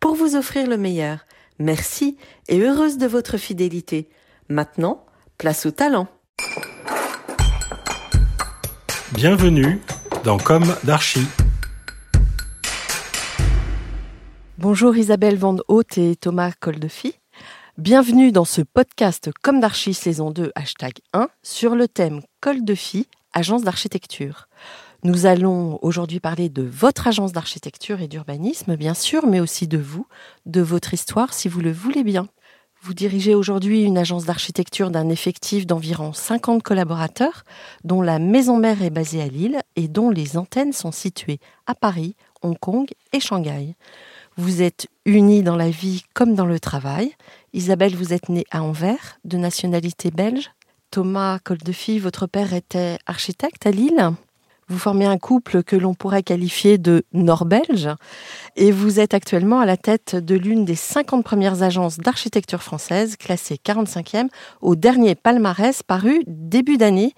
pour vous offrir le meilleur. Merci et heureuse de votre fidélité. Maintenant, place au talent. Bienvenue dans Comme d'Archie. Bonjour Isabelle Van Haute et Thomas Coldefi. Bienvenue dans ce podcast Comme d'Archie saison 2 hashtag 1 sur le thème Col de Fille, agence d'architecture. Nous allons aujourd'hui parler de votre agence d'architecture et d'urbanisme, bien sûr, mais aussi de vous, de votre histoire, si vous le voulez bien. Vous dirigez aujourd'hui une agence d'architecture d'un effectif d'environ 50 collaborateurs, dont la maison mère est basée à Lille et dont les antennes sont situées à Paris, Hong Kong et Shanghai. Vous êtes unis dans la vie comme dans le travail. Isabelle, vous êtes née à Anvers, de nationalité belge. Thomas Coldefi, votre père était architecte à Lille. Vous formez un couple que l'on pourrait qualifier de nord-belge et vous êtes actuellement à la tête de l'une des 50 premières agences d'architecture française classée 45e au dernier palmarès paru début d'année.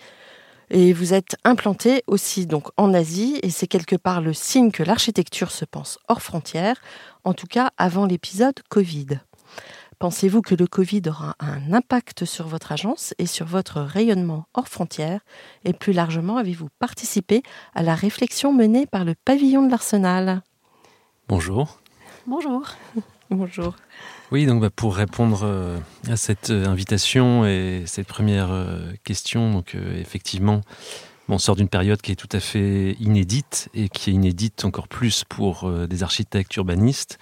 Et vous êtes implanté aussi donc en Asie et c'est quelque part le signe que l'architecture se pense hors frontières, en tout cas avant l'épisode Covid. Pensez-vous que le Covid aura un impact sur votre agence et sur votre rayonnement hors frontières? Et plus largement, avez-vous participé à la réflexion menée par le pavillon de l'Arsenal? Bonjour. Bonjour. Bonjour. Oui, donc bah, pour répondre euh, à cette euh, invitation et cette première euh, question, donc effectivement, on sort d'une période qui est tout à fait inédite et qui est inédite encore plus pour des architectes urbanistes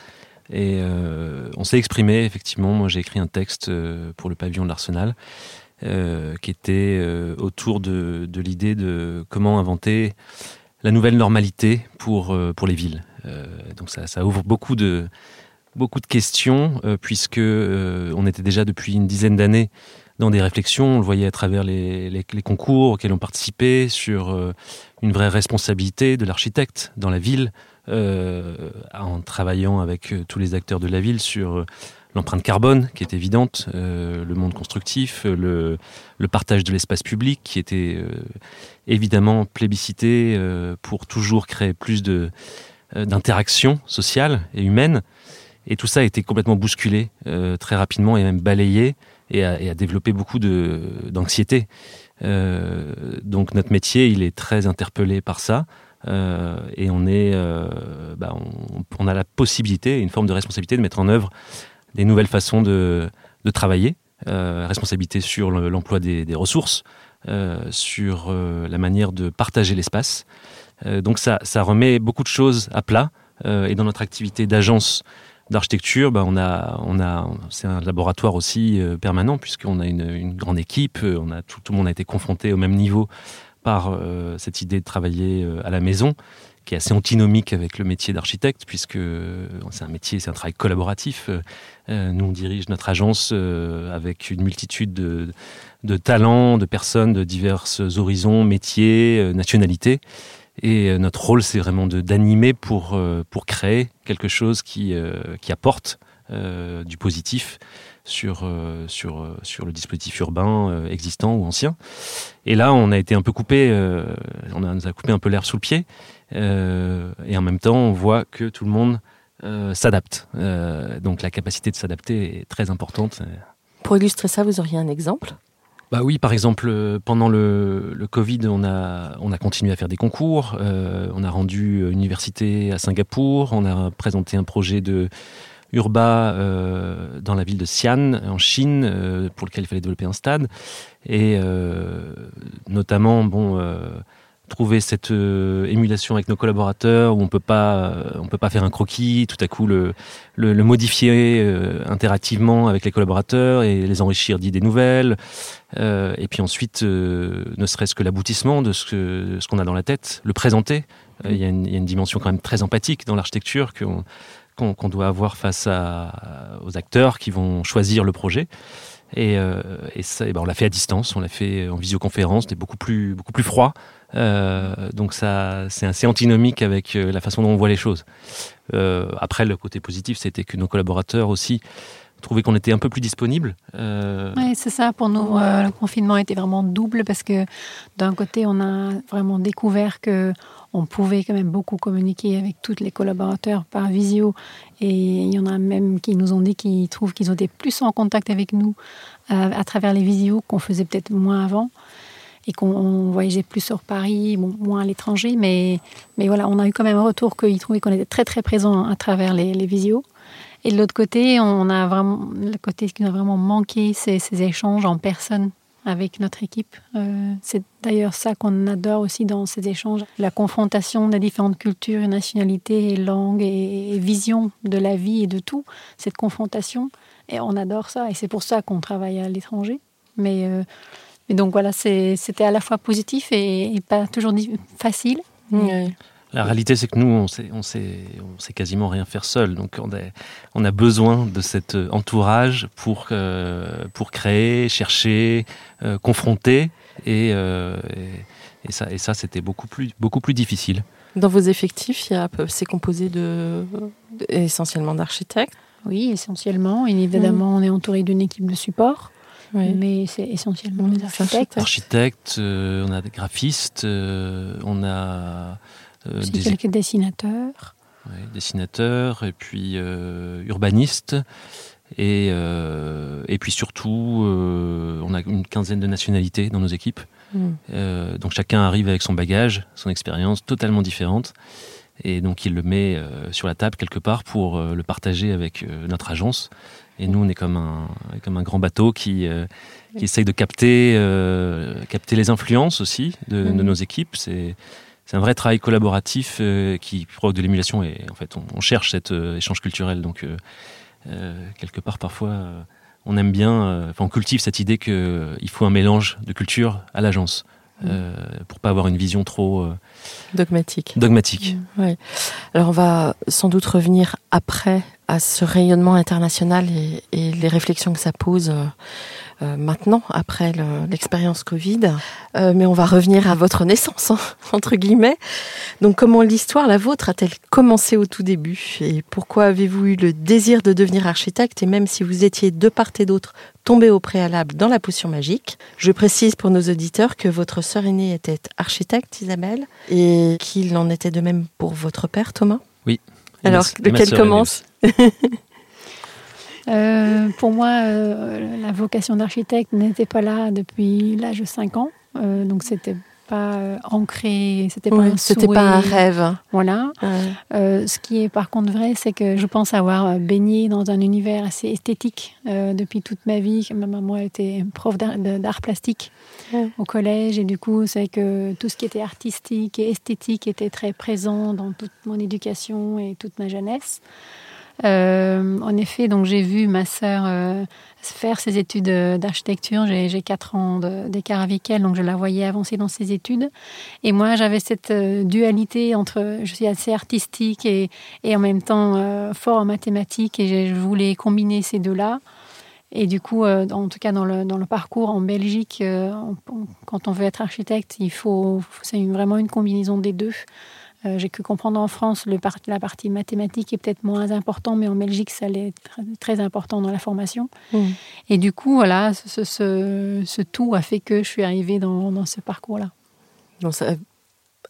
et euh, on s'est exprimé, effectivement. Moi, j'ai écrit un texte euh, pour le pavillon de l'Arsenal euh, qui était autour de, l'idée de comment inventer la nouvelle normalité pour, pour les villes. donc ça, ça, ouvre beaucoup de, beaucoup de questions, puisque on était déjà depuis une dizaine d'années dans des réflexions, on le voyait à travers les, concours auxquels on participait, sur une vraie responsabilité de l'architecte dans la ville, euh, en travaillant avec euh, tous les acteurs de la ville sur euh, l'empreinte carbone qui est évidente, le monde constructif, le, partage de l'espace public qui était évidemment plébiscité pour toujours créer plus d'interactions sociales et humaines. Et tout ça a été complètement bousculé très rapidement et même balayé et a, et a développé beaucoup d'anxiété. donc notre métier, il est très interpellé par ça. Euh, et on, est, euh, bah, on, a la possibilité, une forme de responsabilité de mettre en œuvre des nouvelles façons de, de travailler, euh, responsabilité sur l'emploi des, des, ressources, sur la manière de partager l'espace. donc ça, ça, remet beaucoup de choses à plat. et dans notre activité d'agence d'architecture, bah, on a, c'est un laboratoire aussi permanent puisqu'on a une, grande équipe, a tout, le monde a été confronté au même niveau par euh, cette idée de travailler euh, à la maison, qui est assez antinomique avec le métier d'architecte, puisque euh, c'est un métier, c'est un travail collaboratif. nous, on dirige notre agence avec une multitude de, de, talents, de personnes de divers horizons, métiers, nationalités. Et notre rôle, c'est vraiment d'animer pour, pour créer quelque chose qui, qui apporte du positif sur, euh, sur, euh, sur le dispositif urbain euh, existant ou ancien. Et là, on a été un peu coupé, on a, nous a coupé un peu l'air sous le pied. et en même temps, on voit que tout le monde s'adapte. donc la capacité de s'adapter est très importante. Pour illustrer ça, vous auriez un exemple? Bah oui, par exemple, euh, pendant le, Covid, on a, on a continué à faire des concours. Euh, on a rendu université à Singapour. On a présenté un projet de Urba euh, dans la ville de Xi'an, en Chine, euh, pour lequel il fallait développer un stade. Et euh, notamment, bon trouver cette euh, émulation avec nos collaborateurs où on peut pas euh, on peut pas faire un croquis tout à coup le le, le modifier euh, interactivement avec les collaborateurs et les enrichir d'idées nouvelles et puis ensuite ne serait-ce que l'aboutissement de ce que ce qu'on a dans la tête le présenter il y, a une, il y a une dimension quand même très empathique dans l'architecture qu'on qu'on doit avoir face à, aux acteurs qui vont choisir le projet et, euh, et ça, et ben on l'a fait à distance, on l'a fait en visioconférence, c'était beaucoup plus, beaucoup plus froid. Euh, donc ça, c'est assez antinomique avec euh, la façon dont on voit les choses. Euh, après, le côté positif, c'était que nos collaborateurs aussi trouvaient qu'on était un peu plus disponible. Euh... Oui, c'est ça. Pour nous, euh, le confinement était vraiment double parce que d'un côté, on a vraiment découvert que on pouvait quand même beaucoup communiquer avec tous les collaborateurs par visio. Et il y en a même qui nous ont dit qu'ils trouvent qu'ils ont été plus en contact avec nous euh, à travers les visios qu'on faisait peut-être moins avant et qu'on voyageait plus sur Paris, moins à l'étranger, mais, mais voilà, on a eu quand même un retour qu'ils trouvaient qu'on était très très présent à travers les, les visios. Et de l'autre côté, on a vraiment le côté qui nous a vraiment manqué, c'est ces échanges en personne avec notre équipe. Euh, c'est d'ailleurs ça qu'on adore aussi dans ces échanges, la confrontation des différentes cultures, nationalités, langues et, et visions de la vie et de tout, cette confrontation. Et on adore ça, et c'est pour ça qu'on travaille à l'étranger. Mais euh, donc voilà, c'était à la fois positif et, et pas toujours facile. Mmh. La réalité, c'est que nous, on sait, on, sait, on sait quasiment rien faire seul. Donc, on a, on a besoin de cet entourage pour, euh, pour créer, chercher, euh, confronter. Et, euh, et, et, ça, et ça c'était beaucoup plus, beaucoup plus difficile. Dans vos effectifs, c'est composé de, de essentiellement d'architectes Oui, essentiellement. Et évidemment, mmh. on est entouré d'une équipe de support. Oui. Mais c'est essentiellement des architectes. Architectes, euh, on a des graphistes, euh, on a euh, des... quelques dessinateurs. Ouais, dessinateurs, et puis euh, urbanistes. Et, euh, et puis surtout, euh, on a une quinzaine de nationalités dans nos équipes. Mm. Euh, donc chacun arrive avec son bagage, son expérience totalement différente. Et donc il le met sur la table quelque part pour le partager avec notre agence. Et nous, on est comme un, comme un grand bateau qui, qui essaye de capter, capter les influences aussi de, de nos équipes. C'est c'est un vrai travail collaboratif euh, qui provoque de l'émulation et en fait on, on cherche cet euh, échange culturel. Donc euh, quelque part parfois on aime bien enfin on cultive cette idée que euh, il faut un mélange de culture à l'agence euh, pour pas avoir une vision trop dogmatique. dogmatique. Mmh, ouais. alors on va sans doute revenir après à ce rayonnement international et, les réflexions que ça pose euh, euh, maintenant après l'expérience Covid. Euh, mais on va revenir à votre naissance, hein, entre guillemets. Donc comment l'histoire, la vôtre, a-t-elle commencé au tout début? Et pourquoi avez-vous eu le désir de devenir architecte? Et même si vous étiez de part et d'autre tombé au préalable dans la potion magique, je précise pour nos auditeurs que votre sœur aînée était architecte, Isabelle, et qu'il en était de même pour votre père, Thomas? Oui. Alors, lequel commence Euh, pour moi, euh, la vocation d'architecte n'était pas là depuis l'âge de 5 ans. Euh, donc, c'était pas euh, ancré, c'était oui, pas, pas un rêve. Voilà. Ouais. ce qui est par contre vrai, c'est que je pense avoir baigné dans un univers assez esthétique euh, depuis toute ma vie. Ma maman était prof d'art plastique au collège et du coup, c'est que tout ce qui était artistique et esthétique était très présent dans toute mon éducation et toute ma jeunesse. Euh, en effet, donc j'ai vu ma sœur euh, faire ses études d'architecture. J'ai quatre ans d'écart avec elle, donc je la voyais avancer dans ses études. Et moi, j'avais cette euh, dualité entre je suis assez artistique et, et en même temps euh, fort en mathématiques, et je voulais combiner ces deux-là. Et du coup, euh, en tout cas dans le, dans le parcours en Belgique, euh, on, on, quand on veut être architecte, il faut c'est vraiment une combinaison des deux. Euh, J'ai pu comprendre en France le part, la partie mathématique est peut-être moins important, mais en Belgique, ça l'est très, très important dans la formation. Mmh. Et du coup, voilà, ce, ce, ce, tout a fait que je suis arrivée dans, dans ce parcours-là.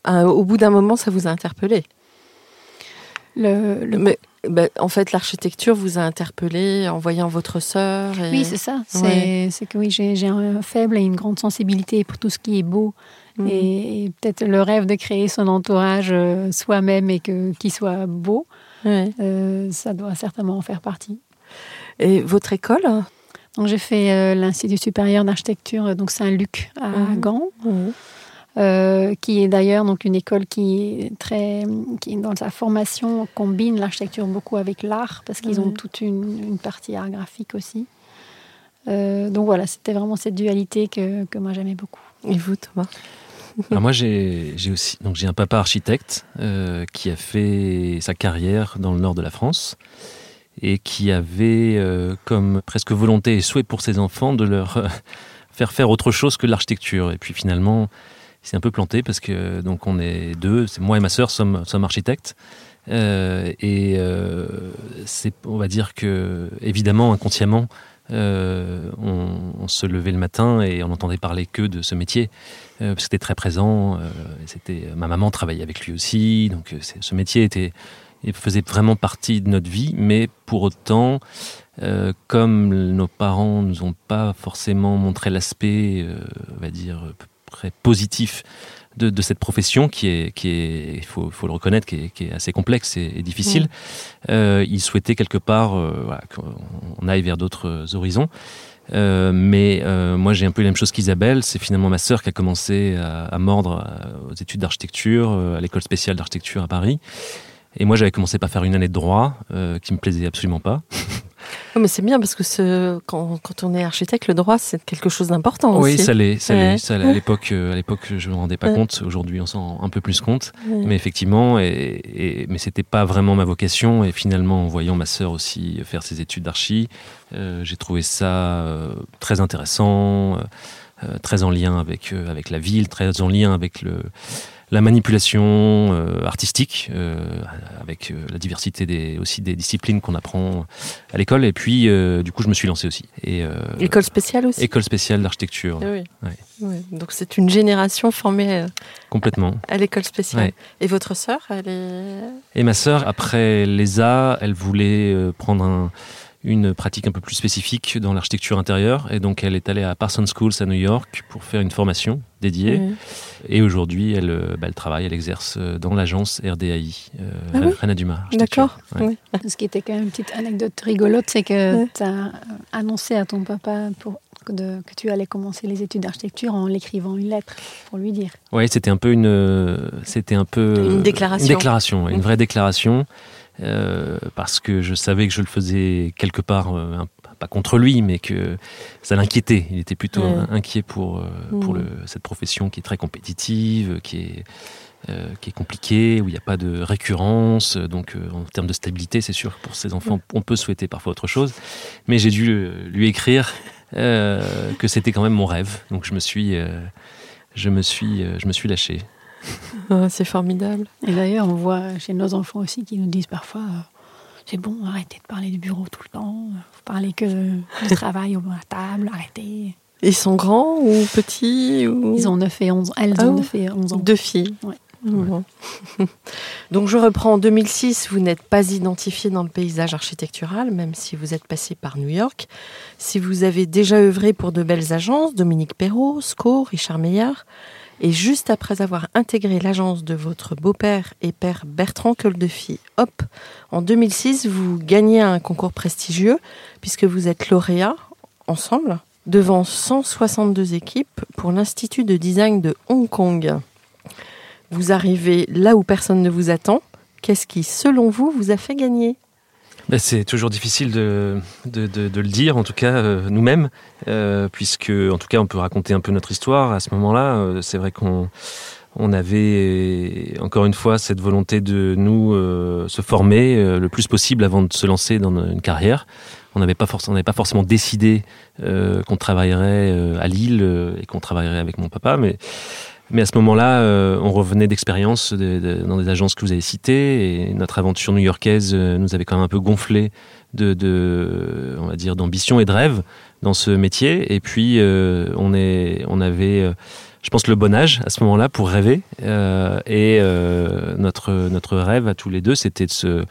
Au bout d'un moment, ça vous a interpellé le, le... Mais bah, en fait, l'architecture vous a interpellé en voyant votre sœur. et- Oui, c'est ça. C'est Ouais. c'est que oui, j'ai un faible et une grande sensibilité pour tout ce qui est beau. Mhm. Et, et peut-être le rêve de créer son entourage euh, soi-même et qu'il soit beau, Ouais. euh, ça doit certainement en faire partie. Et votre école? Donc j'ai fait euh, l'Institut supérieur d'architecture, donc Saint-Luc à Mhm. Gand, euh, qui est d'ailleurs donc une école qui est très, qui dans sa formation combine l'architecture beaucoup avec l'art parce qu'ils ont toute une, une partie art graphique aussi. Euh, donc voilà, c'était vraiment cette dualité que, que moi j'aimais beaucoup. Et vous, Thomas? Alors moi, j'ai aussi donc j'ai un papa architecte euh, qui a fait sa carrière dans le nord de la France et qui avait euh, comme presque volonté et souhait pour ses enfants de leur euh, faire faire autre chose que l'architecture. Et puis finalement, s'est un peu planté parce que donc on est deux, c'est moi et ma sœur sommes architectes. Euh, et euh, c'est, on va dire que évidemment inconsciemment, euh, on, se levait le matin et on n'entendait parler que de ce métier parce que c'était très présent. et c'était ma maman travaillait avec lui aussi, donc ce métier était il faisait vraiment partie de notre vie, mais pour autant, comme nos parents nous ont pas forcément montré l'aspect, on va dire, près positif de, de cette profession qui est, qui est, il faut, faut le reconnaître, qui est, qui est assez complexe et, et difficile. Euh, ils souhaitaient quelque part euh, voilà, qu'on aille vers d'autres horizons. Euh, mais euh, moi j'ai un peu la même chose qu'Isabelle, c'est finalement ma sœur qui a commencé à, à mordre aux études d'architecture, à l'école spéciale d'architecture à Paris. Et moi j'avais commencé par faire une année de droit euh, qui me plaisait absolument pas. Mais c'est bien parce que ce, quand, quand on est architecte, le droit, c'est quelque chose d'important Oui, aussi. ça l'est, ça l'est, Ouais. ça l'est. À l'époque, euh, à l'époque, je me rendais pas Ouais. compte. Aujourd'hui, on s'en rend un peu plus compte. Ouais. Mais effectivement, et, et- mais c'était pas vraiment ma vocation. Et finalement, en voyant ma sœur aussi faire ses études d'archi, euh, j'ai trouvé ça euh, très intéressant, euh, très en lien avec avec la ville, très en lien avec le la manipulation euh, artistique, euh, avec euh, la diversité des, aussi des disciplines qu'on apprend à l'école. Et puis, du coup, je me suis lancé aussi. Et, École spéciale aussi. école spéciale d'architecture, Ah oui. Ouais. Ouais. Donc c'est une génération formée complètement. à l'école spéciale. Ouais. Et votre sœur, elle est. Et ma sœur, après l'ESA, elle voulait prendre un- une pratique un peu plus spécifique dans l'architecture intérieure. Et donc, elle est allée à Parsons Schools à New York pour faire une formation dédiée. Et aujourd'hui, elle, euh, bah, elle travaille, elle exerce euh, dans l'agence RDAI, euh, Ah oui Reine Duma. Architecture. D'accord. Ouais. Ce qui était quand même une petite anecdote rigolote, c'est que Ouais. tu as annoncé à ton papa pour, que, de- que tu allais commencer les études d'architecture en l'écrivant une lettre pour lui dire. Ouais, c'était un peu une, euh, c'était un peu euh, Une déclaration. une déclaration, ouais, une Mm. vraie déclaration, euh, parce que je savais que je le faisais quelque part, euh, un- pas contre lui, mais que ça l'inquiétait. Il était plutôt Ouais. inquiet pour euh, pour Mm. le, cette profession qui est très compétitive, qui est euh, qui est compliquée, où il n'y a pas de récurrence. Donc, en termes de stabilité, c'est sûr que pour ces enfants, on peut souhaiter parfois autre chose. Mais j'ai dû lui écrire que c'était quand même mon rêve. Donc, je me suis, je me suis, je me suis lâché. Ah, c'est formidable. Et d'ailleurs, on voit chez nos enfants aussi qui nous disent parfois euh, c'est bon, arrêtez de parler du bureau tout le temps, euh, vous parlez que du travail à la table, arrêtez. Ils sont grands ou petits ou... Ils ont 9 et 11 Elles Ah ont ouais 9 et 11 ans. Deux filles. Ouais. Bon. Donc je reprends en 2006, vous n'êtes pas identifié dans le paysage architectural, même si vous êtes passé par New York. Si vous avez déjà œuvré pour de belles agences, Dominique Perrault, SCO, Richard Meyer, et juste après avoir intégré l'agence de votre beau-père et père Bertrand Coldefi, hop, en 2006, vous gagnez un concours prestigieux, puisque vous êtes lauréat, ensemble, devant 162 équipes pour l'Institut de design de Hong Kong. Vous arrivez là où personne ne vous attend. Qu'est-ce qui, selon vous, vous a fait gagner? Ben, c'est toujours difficile de, de, de- de le dire, en tout cas euh, nous-mêmes, euh, puisque en tout cas on peut raconter un peu notre histoire. À ce moment-là, euh, c'est vrai qu'on on avait encore une fois cette volonté de nous euh, se former euh, le plus possible avant de se lancer dans une carrière. On n'avait pas, forc- pas forcément décidé qu'on travaillerait à Lille et qu'on travaillerait avec mon papa, mais mais à ce moment-là, euh, on revenait d'expériences de- de- dans des agences que vous avez citées, et notre aventure new-yorkaise euh, nous avait quand même un peu gonflé de, on va dire, d'ambition et de rêve dans ce métier. Et puis, euh, on est, on avait, je pense, le bon âge à ce moment-là pour rêver. Et notre notre rêve à tous les deux, c'était de se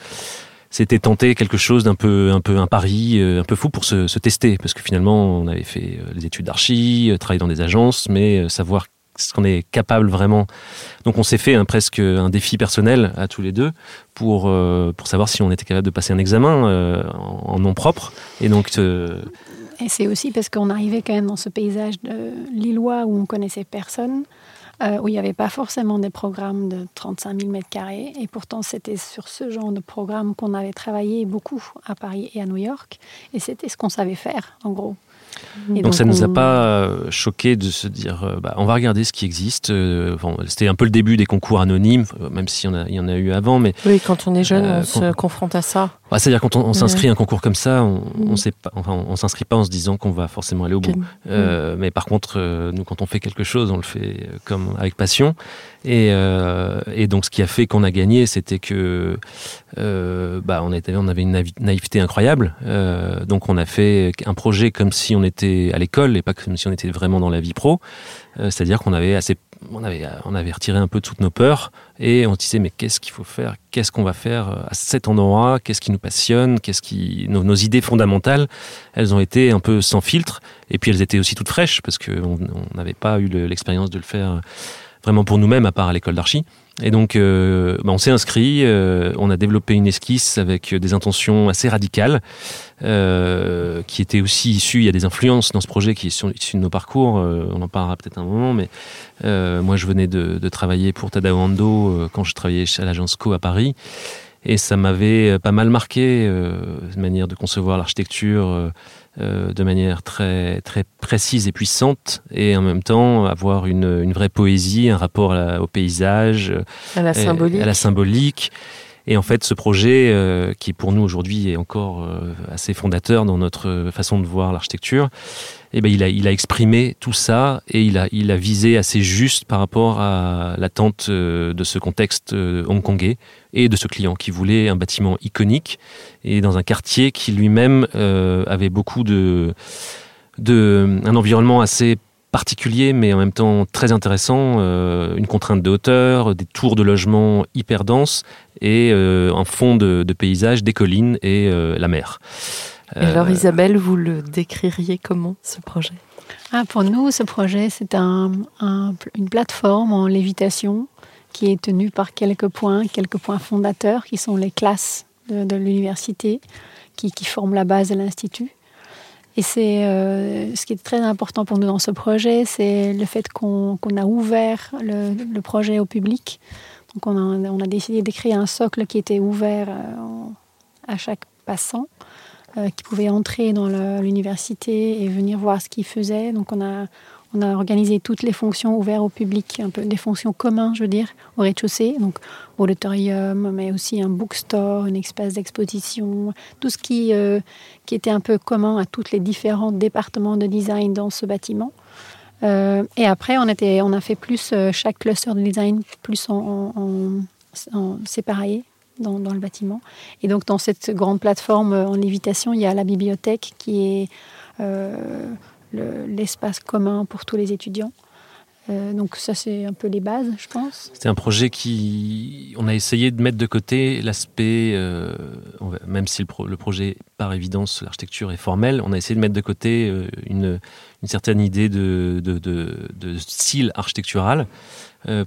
c'était tenter quelque chose d'un peu, un peu un pari, un peu fou pour se, se, tester, parce que finalement, on avait fait les études d'archi, travaillé dans des agences, mais savoir ce qu'on est capable vraiment. Donc on s'est fait un, presque un défi personnel à tous les deux pour, euh, pour savoir si on était capable de passer un examen euh, en, nom propre. Et donc. Euh, et c'est aussi parce qu'on arrivait quand même dans ce paysage de Lillois où on connaissait personne. où il n'y avait pas forcément des programmes de 35 000 mètres carrés. Et pourtant, c'était sur ce genre de programme qu'on avait travaillé beaucoup à Paris et à New York. Et c'était ce qu'on savait faire, en gros donc, ça ne nous a pas euh, choqué de se dire, euh, bah, on va regarder ce qui existe. Euh, C'était un peu le début des concours anonymes, même s'il y, y, en a eu avant. Mais, oui, quand on est jeune, on se confronte à ça. C'est-à-dire quand on, s'inscrit à un concours comme ça, on, on mm. pas, enfin, on s'inscrit pas en se disant qu'on va forcément aller au bout. Mm. Mais par contre, nous, quand on fait quelque chose, on le fait comme avec passion. Et, et donc, ce qui a fait qu'on a gagné, c'était que bah, on, était, on avait une naïveté incroyable. donc, on a fait un projet comme si on était à l'école et pas comme si on était vraiment dans la vie pro. Euh, c'est-à-dire qu'on avait assez, on avait, on avait retiré un peu toutes nos peurs et on se disait mais qu'est-ce qu'il faut faire, qu'est-ce qu'on va faire à cet endroit, qu'est-ce qui nous passionne, qu'est-ce qui, nos, idées fondamentales, elles ont été un peu sans filtre et puis elles étaient aussi toutes fraîches parce qu'on n'avait pas eu l'expérience de le faire vraiment pour nous-mêmes à part à l'école d'archi. Et donc, euh, bah, on s'est inscrit, euh, on a développé une esquisse avec des intentions assez radicales, euh, qui étaient aussi issues, il y a des influences dans ce projet qui sont issues de nos parcours, on en parlera peut-être un moment, mais moi je venais de, de travailler pour Tadao Ando quand je travaillais à l'agence Co à Paris, et ça m'avait pas mal marqué, cette manière de concevoir l'architecture euh, de manière très, très précise et puissante, et en même temps avoir une, une vraie poésie, un rapport au paysage, à la symbolique. À la symbolique. Et en fait, ce projet, euh, qui pour nous aujourd'hui est encore euh, assez fondateur dans notre façon de voir l'architecture, eh ben, il, a, exprimé tout ça et il a, visé assez juste par rapport à l'attente de ce contexte hongkongais et de ce client qui voulait un bâtiment iconique et dans un quartier qui lui-même euh, avait beaucoup de, de un environnement assez particulier mais en même temps très intéressant, euh, une contrainte de hauteur, des tours de logement hyper denses et euh, un fond de, paysage, des collines et la mer. alors Isabelle, vous le décririez comment ce projet? Ah, Pour nous, ce projet, c'est un, une plateforme en lévitation qui est tenue par quelques points, quelques points fondateurs qui sont les classes de, l'université qui, qui, forment la base de l'Institut. Et c'est euh, ce qui est très important pour nous dans ce projet, c'est le fait qu'on a ouvert le, projet au public. Donc on a, on a décidé d'écrire un socle qui était ouvert euh, à chaque passant, euh, qui pouvait entrer dans l'université et venir voir ce qu'il faisait. Donc on a, on a organisé toutes les fonctions ouvertes au public, un peu des fonctions communes, je veux dire, au rez-de-chaussée, donc auditorium, mais aussi un bookstore, un espace d'exposition, tout ce qui, euh, qui était un peu commun à tous les différents départements de design dans ce bâtiment. Euh, et après, on, a fait plus euh, chaque cluster de design plus en, séparé dans, dans, le bâtiment. Et donc, dans cette grande plateforme en lévitation, il y a la bibliothèque qui est l'espace commun pour tous les étudiants. Euh, donc ça, c'est un peu les bases, je pense. C'était un projet qui... On a essayé de mettre de côté l'aspect, euh, même si le, projet, par évidence, l'architecture est formelle, on a essayé de mettre de côté euh, une, certaine idée de, style architectural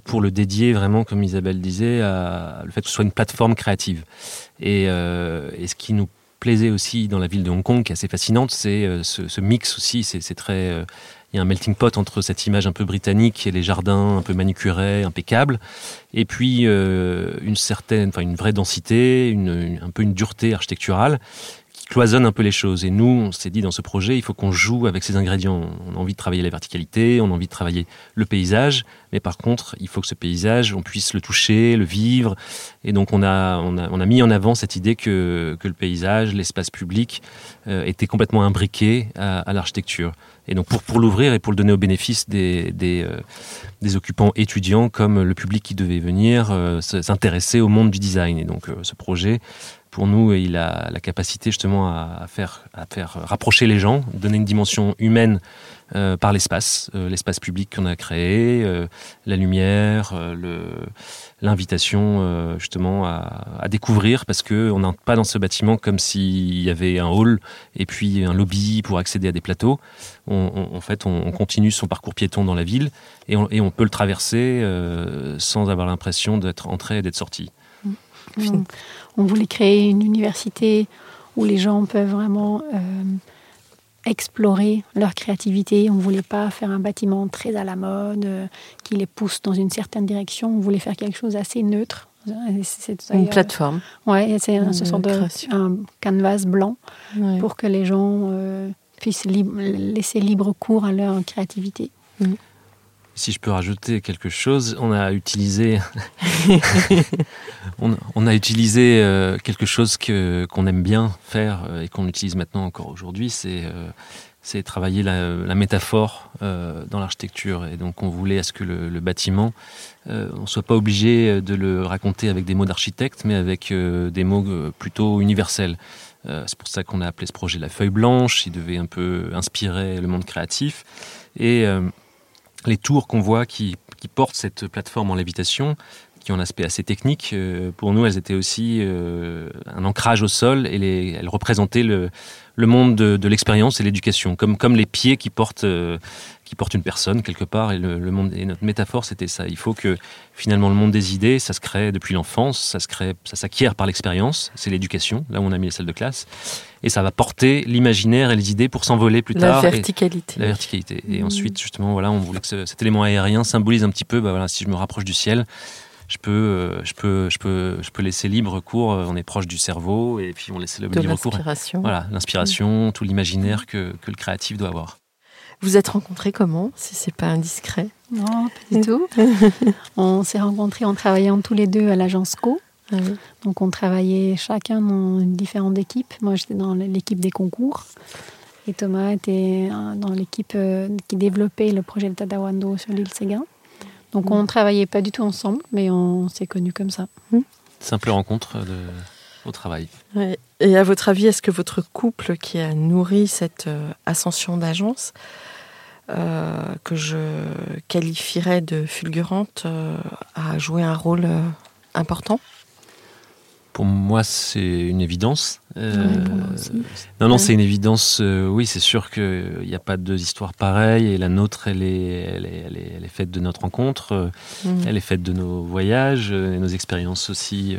pour le dédier vraiment, comme Isabelle disait, à le fait que ce soit une plateforme créative. Et, et ce qui nous plaisait aussi dans la ville de Hong Kong, qui est assez fascinante, c'est euh, ce, mix aussi. C'est très. Euh, il y a un melting pot entre cette image un peu britannique et les jardins un peu manucurés, impeccables, et puis euh, une certaine, enfin une vraie densité, un peu une dureté architecturale cloisonne un peu les choses. Et nous, on s'est dit dans ce projet, il faut qu'on joue avec ces ingrédients. On a envie de travailler la verticalité, on a envie de travailler le paysage, mais par contre, il faut que ce paysage, on puisse le toucher, le vivre. Et donc, on a, on a, on a mis en avant cette idée que, que le paysage, l'espace public, euh, était complètement imbriqué à, l'architecture. Et donc, pour, pour l'ouvrir et pour le donner au bénéfice des, des, euh, occupants étudiants comme le public qui devait venir euh, s'intéresser au monde du design. Et donc, ce projet pour nous, il a la capacité justement à faire, à faire rapprocher les gens, donner une dimension humaine euh, par l'espace, euh, l'espace public qu'on a créé, euh, la lumière, l'invitation justement à, découvrir, parce qu'on n'entre pas dans ce bâtiment comme s'il y avait un hall et puis un lobby pour accéder à des plateaux. en fait, on, continue son parcours piéton dans la ville et on, et on peut le traverser sans avoir l'impression d'être entré et d'être sorti. On, on, voulait créer une université où les gens peuvent vraiment explorer leur créativité. On ne voulait pas faire un bâtiment très à la mode, euh, qui les pousse dans une certaine direction. On voulait faire quelque chose assez neutre. une plateforme. Oui, c'est un, ce de un canvas blanc pour que les gens euh, puissent laisser libre cours à leur créativité. Mm. Si je peux rajouter quelque chose, on a utilisé, on, a utilisé euh, quelque chose que qu'on aime bien faire euh, et qu'on utilise maintenant encore aujourd'hui, c'est euh, c'est travailler la, métaphore dans l'architecture. Et donc on voulait à ce que le, bâtiment, on ne soit pas obligé de le raconter avec des mots d'architecte, mais avec des mots plutôt universels. c'est pour ça qu'on a appelé ce projet la feuille blanche. Il devait un peu inspirer le monde créatif. Et les tours qu'on voit qui, portent cette plateforme en lévitation, qui ont un aspect assez technique, euh, pour nous, elles étaient aussi euh, un ancrage au sol et elles représentaient le, monde de, l'expérience et l'éducation, comme, comme les pieds qui portent euh, qui porte une personne quelque part. Et, le, monde, et notre métaphore, c'était ça. Il faut que finalement le monde des idées, ça se crée depuis l'enfance, ça se crée, ça s'acquiert par l'expérience. C'est l'éducation, là où on a mis les salles de classe. Et ça va porter l'imaginaire et les idées pour s'envoler plus tard. La verticalité. la verticalité. Et mmh. ensuite, justement, voilà, on voulait que cet élément aérien symbolise un petit peu, bah voilà, si je me rapproche du ciel, je peux, euh, je peux, je peux, je peux laisser libre cours. Euh, on est proche du cerveau et puis on laisse le libre cours. Voilà, l'inspiration, tout l'imaginaire que, que, le créatif doit avoir. Vous êtes rencontrés comment, si c'est pas indiscret? Non, pas du tout. on s'est rencontrés en travaillant tous les deux à l'agence Co. Ah Donc on travaillait chacun dans différentes équipes. Moi j'étais dans l'équipe des concours et Thomas était euh, dans l'équipe qui développait le projet de Tadawando sur l'île Séguin. Donc on ne travaillait pas du tout ensemble, mais on s'est connus comme ça. Hmm. Simple rencontre de, au travail. Et à votre avis, est-ce que votre couple qui a nourri cette euh, ascension d'agence euh, que je qualifierais de fulgurante, euh, a joué un rôle euh, important? Pour moi, c'est une évidence. non, non, c'est une évidence. oui, c'est sûr qu'il n'y a pas deux histoires pareilles. Et la nôtre, elle est, elle est, elle est, faite de notre rencontre. Mhm. Elle est faite de nos voyages, et nos expériences aussi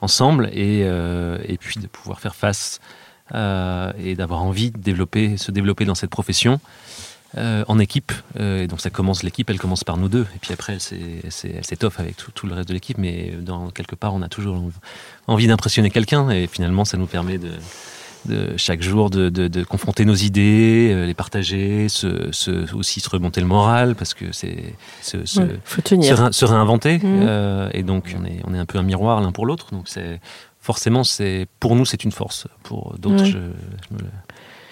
ensemble. Et, et puis de pouvoir faire face et d'avoir envie de développer, se développer dans cette profession. Euh, en équipe. Euh, et donc ça commence, l'équipe, elle commence par nous deux. Et puis après, elle s'étoffe avec tout, le reste de l'équipe. Mais dans quelque part, on a toujours envie d'impressionner quelqu'un. Et finalement, ça nous permet de, chaque jour de, confronter nos idées, euh, les partager, aussi se remonter le moral parce que c'est se, se, réinventer. Mmh. et donc on est, on est un peu un miroir l'un pour l'autre. Donc c'est forcément c'est pour nous c'est une force. Pour d'autres,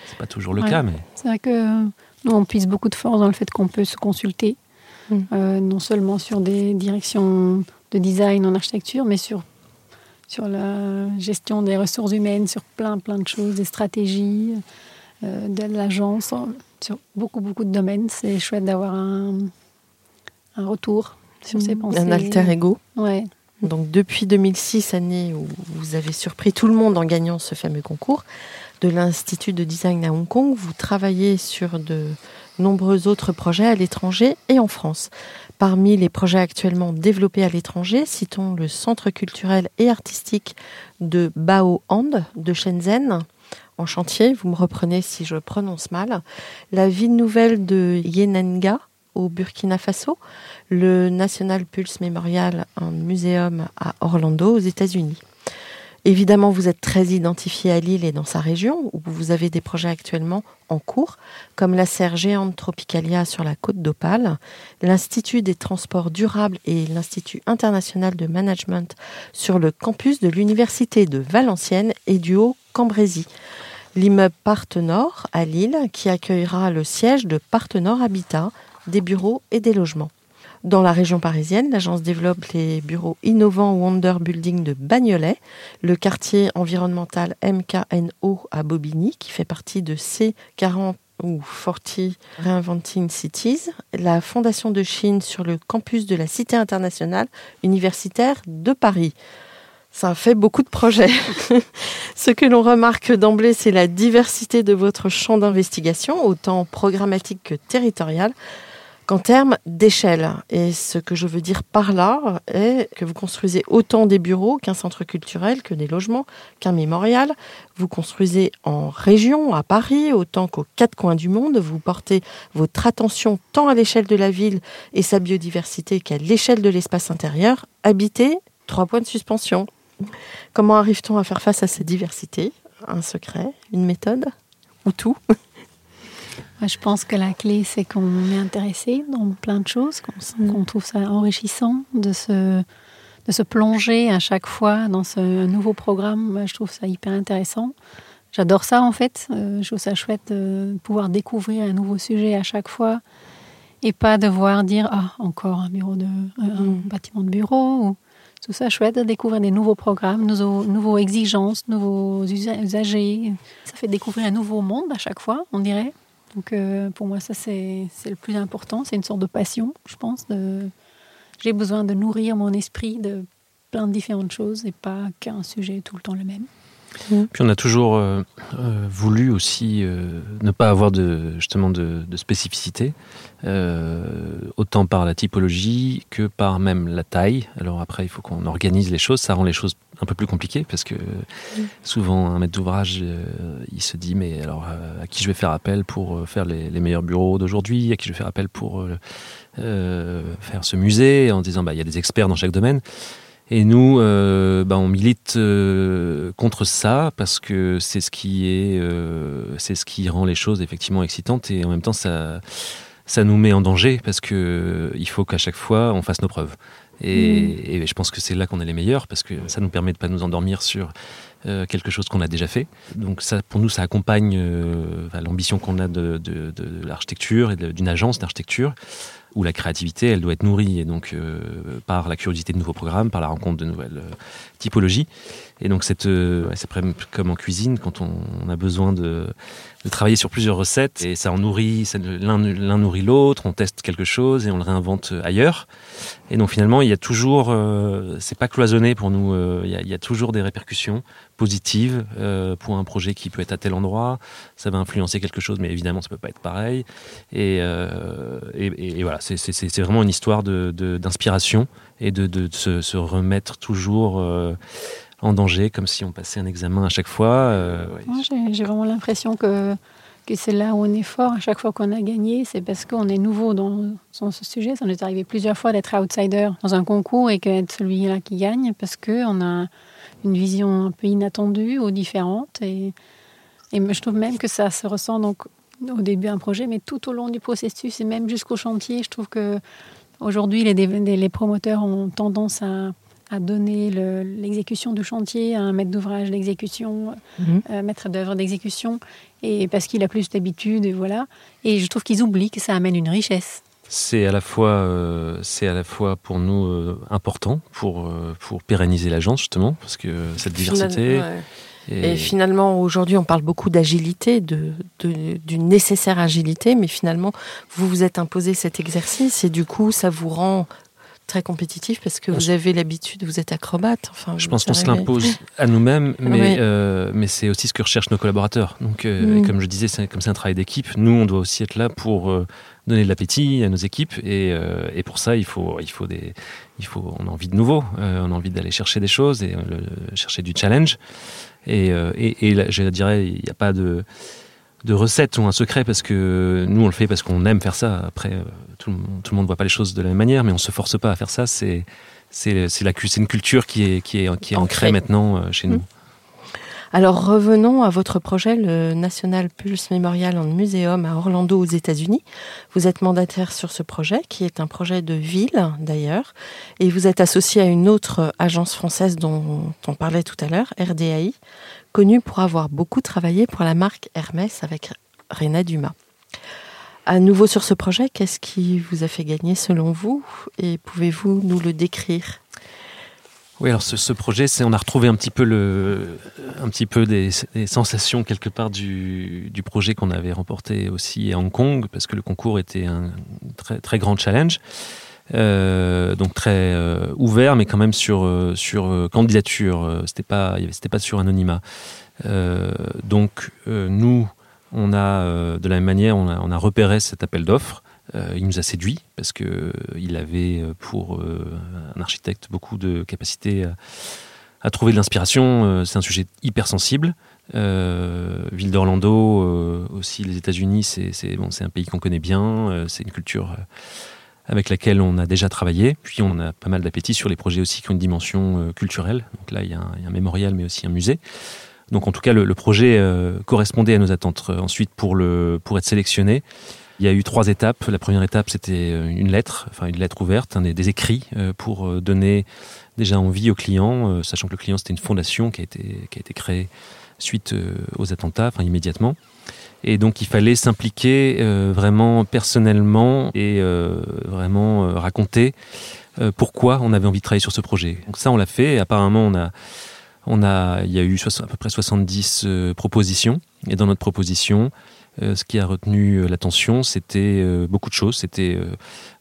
c'est pas toujours le cas. Mais c'est vrai que nous, on puise beaucoup de force dans le fait qu'on peut se consulter, mm. euh, non seulement sur des directions de design en architecture, mais sur, sur la gestion des ressources humaines, sur plein, plein de choses, des stratégies euh, de l'agence, sur beaucoup, beaucoup de domaines. C'est chouette d'avoir un, un retour sur ces mm. pensées. Un alter ego. Ouais. Donc depuis 2006, année où vous avez surpris tout le monde en gagnant ce fameux concours, de l'Institut de design à Hong Kong, vous travaillez sur de nombreux autres projets à l'étranger et en France. Parmi les projets actuellement développés à l'étranger, citons le Centre culturel et artistique de Bao Hand de Shenzhen, en chantier, vous me reprenez si je prononce mal, la ville nouvelle de Yenenga au Burkina Faso, le National Pulse Memorial, un muséum à Orlando aux États-Unis. Évidemment, vous êtes très identifié à Lille et dans sa région, où vous avez des projets actuellement en cours, comme la serre géante Tropicalia sur la côte d'Opale, l'Institut des transports durables et l'Institut international de management sur le campus de l'Université de Valenciennes et du Haut-Cambrésis. L'immeuble Partenor à Lille, qui accueillera le siège de Partenor Habitat, des bureaux et des logements. Dans la région parisienne, l'agence développe les bureaux innovants Wonder Building de Bagnolet, le quartier environnemental MKNO à Bobigny, qui fait partie de C40 ou 40 Reinventing Cities, la Fondation de Chine sur le campus de la Cité internationale universitaire de Paris. Ça fait beaucoup de projets. Ce que l'on remarque d'emblée, c'est la diversité de votre champ d'investigation, autant programmatique que territorial, qu'en termes d'échelle. Et ce que je veux dire par là est que vous construisez autant des bureaux qu'un centre culturel, que des logements, qu'un mémorial. Vous construisez en région, à Paris, autant qu'aux quatre coins du monde. Vous portez votre attention tant à l'échelle de la ville et sa biodiversité qu'à l'échelle de l'espace intérieur. Habité, trois points de suspension. Comment arrive-t-on à faire face à cette diversité Un secret? Une méthode? Ou tout? Je pense que la clé, c'est qu'on est intéressé dans plein de choses, qu'on mm. trouve ça enrichissant de se, de se plonger à chaque fois dans ce nouveau programme. je trouve ça hyper intéressant. J'adore ça en fait. Euh, je trouve ça chouette de pouvoir découvrir un nouveau sujet à chaque fois et pas devoir dire ah encore un bureau de un mm. bâtiment de bureau ou tout ça chouette de découvrir des nouveaux programmes, nouveaux, nouveaux exigences, nouveaux usagers. Ça fait découvrir un nouveau monde à chaque fois, on dirait. Donc euh, pour moi, ça c'est le plus important. C'est une sorte de passion, je pense. J'ai besoin de nourrir mon esprit de plein de différentes choses et pas qu'un sujet tout le temps le même. Mmh. Puis on a toujours euh, euh, voulu aussi euh, ne pas avoir de, justement de, spécificité, autant par la typologie que par même la taille. Alors après, il faut qu'on organise les choses, ça rend les choses un peu plus compliquées parce que souvent un maître d'ouvrage, il se dit mais alors à qui je vais faire appel pour faire les, meilleurs bureaux d'aujourd'hui, à qui je vais faire appel pour faire ce musée, en disant bah il y a des experts dans chaque domaine. Et nous, euh, bah, on milite euh, contre ça parce que c'est ce qui est, euh, c'est ce qui rend les choses effectivement excitantes et en même temps ça, ça nous met en danger parce que il faut qu'à chaque fois on fasse nos preuves. Et, mm. et je pense que c'est là qu'on est les meilleurs parce que ça nous permet de pas nous endormir sur quelque chose qu'on a déjà fait. Donc ça, pour nous, ça accompagne l'ambition qu'on a de, de, de l'architecture et d'une agence d'architecture où la créativité, elle doit être nourrie, et donc euh, par la curiosité de nouveaux programmes, par la rencontre de nouvelles euh, typologies. Et donc c'est euh, comme en cuisine, quand on, a besoin de, de, travailler sur plusieurs recettes, et ça en nourrit, l'un nourrit l'autre, on teste quelque chose et on le réinvente ailleurs. Et donc finalement, il y a toujours, c'est pas cloisonné pour nous, il y, a, il y, a, toujours des répercussions positives pour un projet qui peut être à tel endroit, ça va influencer quelque chose, mais évidemment ça peut pas être pareil. Et, et, et voilà, c'est vraiment une histoire d'inspiration de, et de, se, remettre toujours euh, en danger, comme si on passait un examen à chaque fois. Euh, j'ai vraiment l'impression que, que c'est là où on est fort. À chaque fois qu'on a gagné, c'est parce qu'on est nouveau dans, ce sujet. Ça nous est arrivé plusieurs fois d'être outsider dans un concours et qu'être celui-là qui gagne, parce qu'on a une vision un peu inattendue ou différente. Et, et je trouve même que ça se ressent donc au début un projet, mais tout au long du processus et même jusqu'au chantier, je trouve que aujourd'hui les, les, promoteurs ont tendance à, à donner l'exécution du chantier à un maître d'ouvrage d'exécution, mhm. euh, maître d'œuvre d'exécution, et parce qu'il a plus d'habitude, et voilà. Et je trouve qu'ils oublient que ça amène une richesse. C'est à la fois, euh, c'est à la fois pour nous euh, important pour pour pérenniser l'agence justement parce que cette diversité. Et, finalement, aujourd'hui, on parle beaucoup d'agilité, d'une de, nécessaire agilité, mais finalement, vous vous êtes imposé cet exercice et du coup, ça vous rend très compétitif parce que vous avez l'habitude, vous êtes acrobate. Enfin, je pense qu'on se l'impose à nous-mêmes, mais, euh, mais c'est aussi ce que recherchent nos collaborateurs. Donc, euh, mm. comme je disais, comme c'est un travail d'équipe, nous, on doit aussi être là pour euh, donner de l'appétit à nos équipes, et, et, pour ça, il faut, il faut des, il faut, on a envie de nouveau, on a envie d'aller chercher des choses et chercher du challenge. Et, et, et je dirais, il n'y a pas de, de recette ou un secret parce que nous on le fait parce qu'on aime faire ça. Après, euh, tout le, tout le monde ne voit pas les choses de la même manière, mais on se force pas à faire ça. C'est c'est une culture qui est qui est qui est ancrée maintenant euh, chez nous. Mmh. Alors revenons à votre projet, le National Pulse Memorial and Museum à Orlando aux États-Unis. Vous êtes mandataire sur ce projet, qui est un projet de ville d'ailleurs, et vous êtes associé à une autre agence française dont on parlait tout à l'heure, RDAI, connue pour avoir beaucoup travaillé pour la marque Hermès avec Réna Dumas. À nouveau sur ce projet, qu'est-ce qui vous a fait gagner selon vous Et pouvez-vous nous le décrire? Oui, alors ce, projet, c'est on a retrouvé un petit peu le, un petit peu des, sensations quelque part du, projet qu'on avait remporté aussi à Hong Kong, parce que le concours était un très très grand challenge, euh, donc très euh, ouvert, mais quand même sur euh, candidature. C'était pas c'était pas sur anonymat. donc nous, on a de la même manière, on a, repéré cet appel d'offres. Il nous a séduit parce que il avait pour un architecte beaucoup de capacité à, trouver de l'inspiration. c'est un sujet hyper sensible. ville d'Orlando, aussi les États-Unis, c'est bon, un pays qu'on connaît bien. c'est une culture avec laquelle on a déjà travaillé. Puis on a pas mal d'appétit sur les projets aussi qui ont une dimension culturelle. Donc là, il y, a un, mémorial, mais aussi un musée. Donc en tout cas, le, projet correspondait à nos attentes. Ensuite, pour, le, pour être sélectionné, il y a eu trois étapes. La première étape, c'était euh, une lettre, enfin une lettre ouverte, des, écrits euh, pour euh, donner déjà envie aux clients, sachant que le client, c'était une fondation qui a été, qui a été créée suite aux attentats, enfin immédiatement. Et donc il fallait s'impliquer vraiment personnellement et vraiment raconter pourquoi on avait envie de travailler sur ce projet. Donc ça, on l'a fait. Apparemment, on a, on a, il y a eu à peu près 70 propositions. Et dans notre proposition, euh, ce qui a retenu euh, l'attention, c'était euh, beaucoup de choses. C'était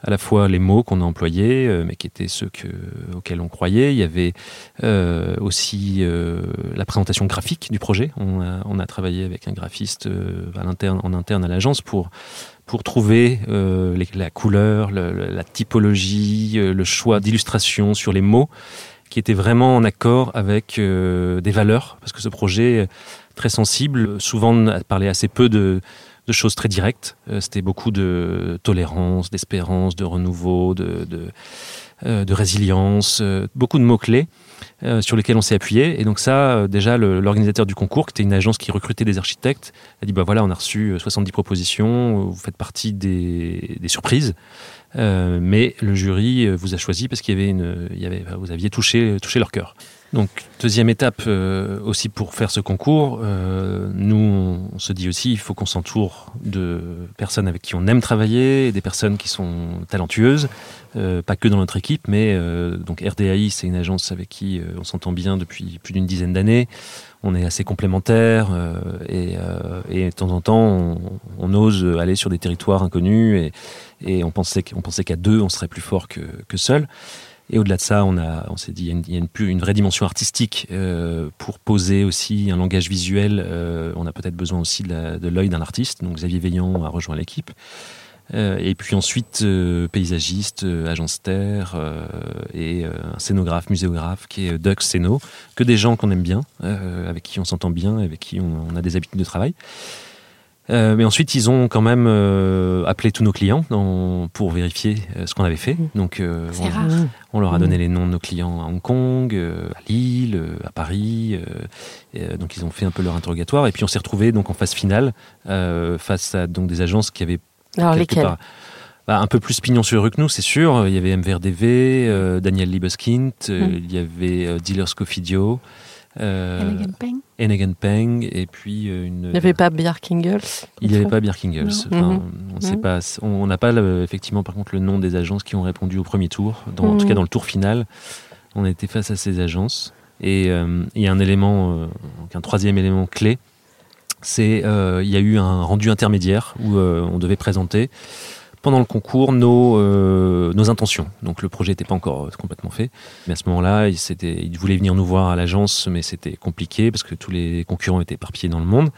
à la fois les mots qu'on a employés, mais qui étaient ceux auxquels on croyait. Il y avait aussi la présentation graphique du projet. On a, travaillé avec un graphiste en interne à l'agence pour pour trouver la couleur, la typologie, le choix d'illustration sur les mots qui étaient vraiment en accord avec des valeurs, parce que ce projet très sensible, souvent parlait assez peu de, choses très directes. Euh, c'était beaucoup de tolérance, d'espérance, de renouveau, de, euh, résilience, euh, beaucoup de mots-clés sur lesquels on s'est appuyé. Et donc ça, déjà, l'organisateur du concours, qui était une agence qui recrutait des architectes, a dit, bah voilà, on a reçu 70 propositions, vous faites partie des, surprises. mais le jury vous a choisi parce qu'il y avait vous aviez touché leur cœur. Donc, deuxième étape euh, aussi pour faire ce concours, euh, nous, on se dit aussi, il faut qu'on s'entoure de personnes avec qui on aime travailler, des personnes qui sont talentueuses, euh, pas que dans notre équipe, mais donc RDAI, c'est une agence avec qui on s'entend bien depuis plus d'une dizaine d'années. On est assez complémentaires et, et, de temps en temps, on, on, ose aller sur des territoires inconnus et, et on pensait, pensait qu'à deux, on serait plus fort que, que seul. Et au-delà de ça, on, on s'est dit, il y a une, vraie dimension artistique euh, pour poser aussi un langage visuel. Euh, on a peut-être besoin aussi de l'œil d'un artiste. Donc Xavier Veillon a rejoint l'équipe. Euh, et puis ensuite, paysagiste, agence terre et un scénographe, muséographe qui est Dux Scéno, que des gens qu'on aime bien, avec qui on s'entend bien, avec qui on, a des habitudes de travail. Euh, mais ensuite, ils ont quand même euh, appelé tous nos clients pour vérifier euh, ce qu'on avait fait. Mmh. Donc, on, leur a donné mmh. les noms de nos clients à Hong Kong, à Lille, à Paris. donc, ils ont fait un peu leur interrogatoire. Et puis, on s'est retrouvé donc en phase finale face à donc des agences qui avaient alors lesquelles? bah, un peu plus pignon sur rue que nous, c'est sûr. Il y avait MVRDV, Daniel Libeskind, mmh. il y avait Dealers Cofidio. Euh, Peng. Et puis euh, une. Il n'y avait pas Bjarkingels Il n'y avait pas Bjarkingels. Mhm. On sait mhm. pas. On n'a pas effectivement par contre le nom des agences qui ont répondu au premier tour. Dans, En tout cas mhm. dans le tour final, on était face à ces agences. Et euh, il y a un élément, un troisième élément clé, c'est il y a eu un rendu intermédiaire où on devait présenter pendant le concours nos, euh, nos intentions. Donc le projet n'était pas encore complètement fait. Mais à ce moment-là, ils, ils voulaient venir nous voir à l'agence, mais c'était compliqué parce que tous les concurrents étaient éparpillés dans le monde.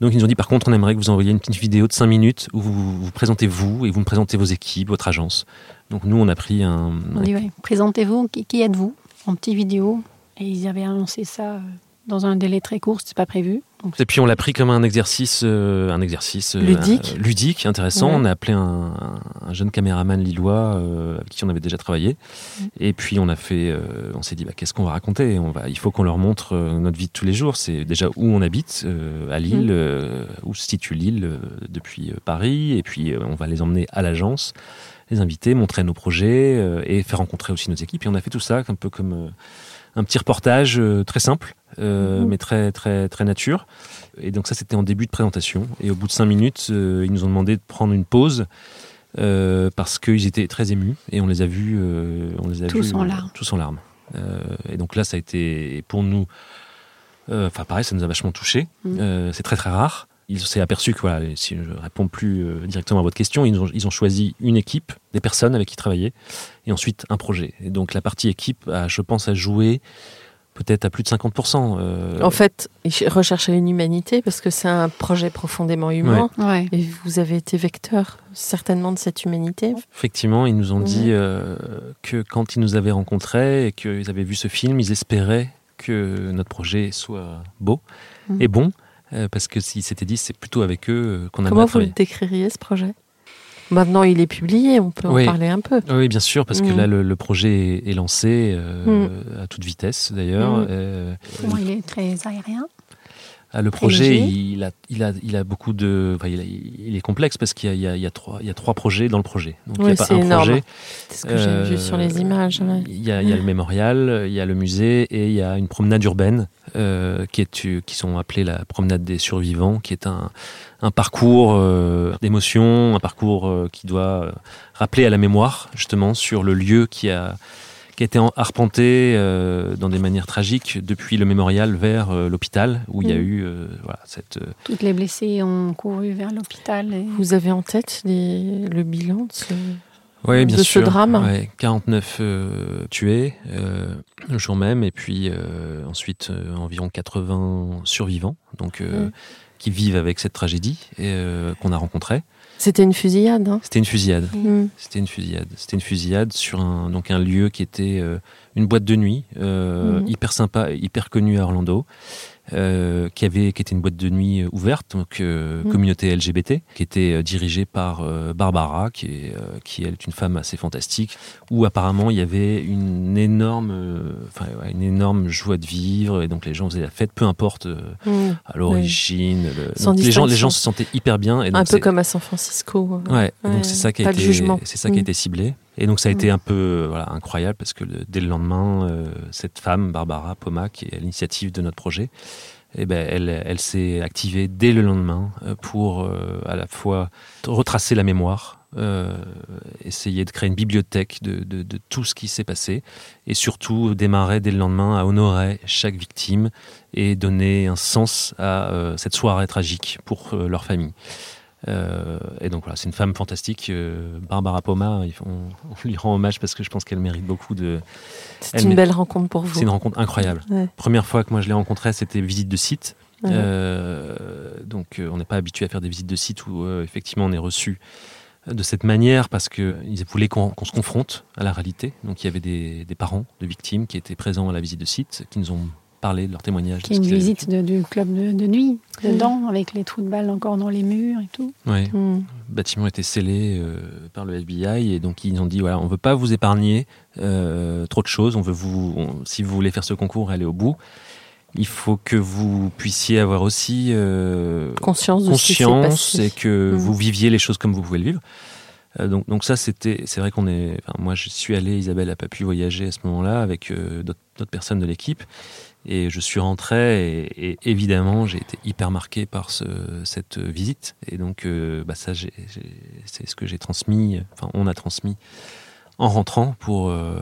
Donc ils nous ont dit par contre, on aimerait que vous envoyiez une petite vidéo de 5 minutes où vous vous présentez vous et vous me présentez vos équipes, votre agence. Donc nous, on a pris un... On dit, ouais, présentez-vous, qui, qui êtes-vous? En petite vidéo. Et ils avaient annoncé ça euh, dans un délai très court, c'est pas prévu. Et puis on l'a pris comme un exercice, euh, un exercice euh, ludique, ludique, intéressant. On a appelé un, jeune caméraman lillois euh, avec qui on avait déjà travaillé. Mm. Et puis on a fait, on s'est dit bah, qu'est-ce qu'on va raconter? On va, il faut qu'on leur montre notre vie de tous les jours. C'est déjà où on habite à Lille, mm. où se situe Lille depuis Paris, et puis on va les emmener à l'agence, les inviter, montrer nos projets et faire rencontrer aussi nos équipes. Et on a fait tout ça un peu comme un petit reportage euh, très simple, euh, Mhm. mais très très très nature. Et donc ça, c'était en début de présentation. Et au bout de cinq minutes, euh, ils nous ont demandé de prendre une pause. euh, parce qu'ils étaient très émus et on les a vus, on les a Tous vus, en larmes. tous en larmes. Et donc là, ça a été pour nous, enfin pareil, ça nous a vachement touchés. Mhm. C'est très très rare. Il s'est aperçu que voilà, si je réponds plus euh, directement à votre question, ils ont, ils ont choisi une équipe, des personnes avec qui travailler, et ensuite un projet. Et donc la partie équipe, a, je pense, a joué peut-être à plus de 50%. euh, En fait, recherchaient une humanité parce que c'est un projet profondément humain. Ouais. Et vous avez été vecteur certainement de cette humanité. Effectivement, ils nous ont dit euh, que quand ils nous avaient rencontrés et qu'ils avaient vu ce film, ils espéraient que notre projet soit beau Mhm. et bon, euh, parce que s'ils s'étaient dit c'est plutôt avec eux euh, qu'on aimerait Comment vous le décririez ce projet? Maintenant, il est publié, on peut en parler un peu. Oui, bien sûr, parce que Mhm. là, le, le projet est, lancé euh, à toute vitesse, d'ailleurs. Euh, Bon, il est très aérien. Ah, le projet, il a, il, a, il a beaucoup de... enfin, il, a- il est complexe parce qu'il y a, il y a- il y a trois, il y a trois projets dans le projet. Donc, il n'y Oui, a pas c'est un énorme. projet. C'est ce que j'ai vu Euh, sur les images. ouais. Il y, a, il y a le mémorial, il y a le musée et il y a une promenade urbaine euh, qui, est, qui sont appelées la promenade des survivants, qui est un, un parcours euh, d'émotion, un parcours euh, qui doit euh, rappeler à la mémoire justement sur le lieu qui a, qui a été en- arpenté euh, dans des manières tragiques depuis le mémorial vers euh, l'hôpital où il y a Mhm. eu euh, voilà, cette, euh, Toutes les blessés ont couru vers l'hôpital. et- Vous avez en tête les- le bilan de ce... Ouais, bien de ce sûr. drame? Ouais, 49 euh, tués euh, le jour même, et puis euh, ensuite euh, environ 80 survivants, donc euh, Mm. qui vivent avec cette tragédie et euh, qu'on a rencontrée. C'était une fusillade. Hein C'était une fusillade. Mm. C'était une fusillade. C'était une fusillade sur un donc un lieu qui était euh, une boîte de nuit euh, Mhm. hyper sympa, hyper connue à Orlando. Euh, qui avait qui était une boîte de nuit euh, ouverte donc euh, Mhm. communauté LGBT qui était dirigée par euh, Barbara qui est qui elle, est une femme assez fantastique où apparemment il y avait une énorme enfin ouais, une énorme joie de vivre et donc les gens faisaient la fête peu importe Mm. à l'origine le- les gens les distinction. gens se sentaient hyper bien et Un peu comme à San Francisco. Ouais, et Ouais, donc c'est ça qui a été, jugement. c'est ça qui a Mm. été ciblé. Et donc ça a été Mm. un peu euh, voilà incroyable parce que le- dès le lendemain, euh, cette femme Barbara Poma, qui est à l'initiative de notre projet, eh ben elle, elle s'est activée dès le lendemain euh, pour euh, à la fois retracer la mémoire. euh, essayer de créer une bibliothèque de, de- de tout ce qui s'est passé et surtout démarrer dès le lendemain à honorer chaque victime et donner un sens à euh, cette soirée tragique pour leur famille. Euh, et donc voilà, c'est une femme fantastique, euh, Barbara Poma. On, on lui rend hommage parce que je pense qu'elle mérite beaucoup de. C'est une belle rencontre pour vous. C'est une rencontre incroyable. Ouais. Première fois que moi je l'ai rencontrée, c'était visite de site. Ouais. Euh, donc on n'est pas habitué à faire des visites de site où effectivement on est reçu de cette manière parce qu'ils voulaient qu'on qu'on se confronte à la réalité. Donc il y avait des, des parents de victimes qui étaient présents à la visite de site, qui nous ont parlé de leur témoignage. Qui est une ce visite de- du club de, de nuit, dedans, avec les trous de balles encore dans les murs et tout. vécu. Ouais. Mm. Le bâtiment était scellé euh, par le FBI et donc ils ont dit voilà on veut pas vous épargner euh, trop de choses on veut vous on- si vous voulez faire ce concours aller au bout il faut que vous puissiez avoir aussi euh, Conscience de ce qui conscience passé. et que Mhm. vous viviez les choses comme vous pouvez le vivre Euh, donc, donc ça c'était c'est vrai qu'on est enfin, moi je suis allé Isabelle a pas pu voyager à ce moment-là avec euh, d'autres personnes de l'équipe et je suis rentré et, et évidemment j'ai été hyper marqué par ce, cette visite. Et donc euh, bah ça c'est ce que j'ai transmis enfin on a transmis en rentrant pour euh,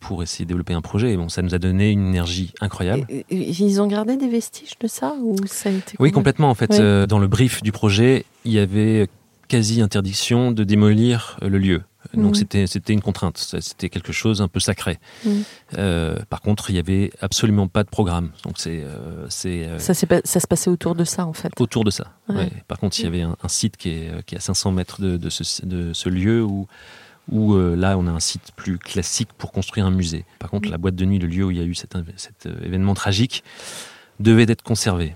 pour essayer de développer un projet. Et bon ça nous a donné une énergie incroyable. Et- et- Ils ont gardé des vestiges de ça ou ça a été oui complètement en fait. Euh, dans le brief du projet il y avait quasi interdiction de démolir le lieu donc Mhm. c'était c'était une contrainte c'était quelque chose un peu sacré Mhm. Euh, par contre il y avait absolument pas de programme donc c'est euh, c'est euh, Ça, ça se passait autour de ça en fait. autour de ça. Ouais. ouais. Par contre, il y avait un, un site qui est, euh, qui est à 500 mètres de, de ce, de ce lieu où, où euh, là, on a un site plus classique pour construire un musée. Par contre, la boîte de nuit, le lieu où il y a eu cet, cet, événement tragique, devait être conservé.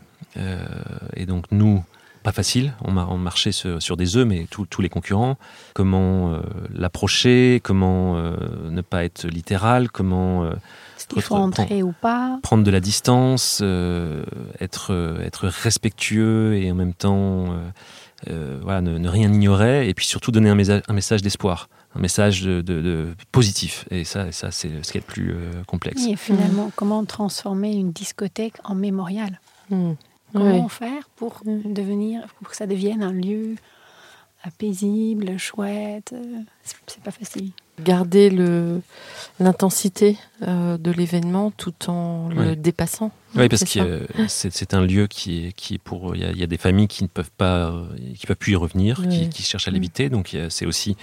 Et donc, nous, pas facile, on, mar- on marchait sur, sur des œufs, mais tous les concurrents, comment euh, l'approcher, comment euh, ne pas être littéral, comment... euh, Est-ce qu'il faut Prends- entrer ou pas? prendre de la distance, euh, être, euh, être respectueux et en même temps euh, euh, voilà, ne, ne rien ignorer et puis surtout donner un message, un message d'espoir. un message de, de- de positif. Et ça, ça c'est ce qui est le plus euh, complexe. Et finalement, comment transformer une discothèque en mémorial? Hmm. Comment faire pour devenir, pour que ça devienne un lieu paisible, chouette euh, C'est pas facile. Garder l'intensité euh, de l'événement tout en le dépassant. Oui, parce que euh, c'est un lieu qui est, qui est pour. Il y, a, il y a des familles qui ne peuvent pas, qui peuvent plus y revenir, qui, cherchent à l'éviter. Donc c'est aussi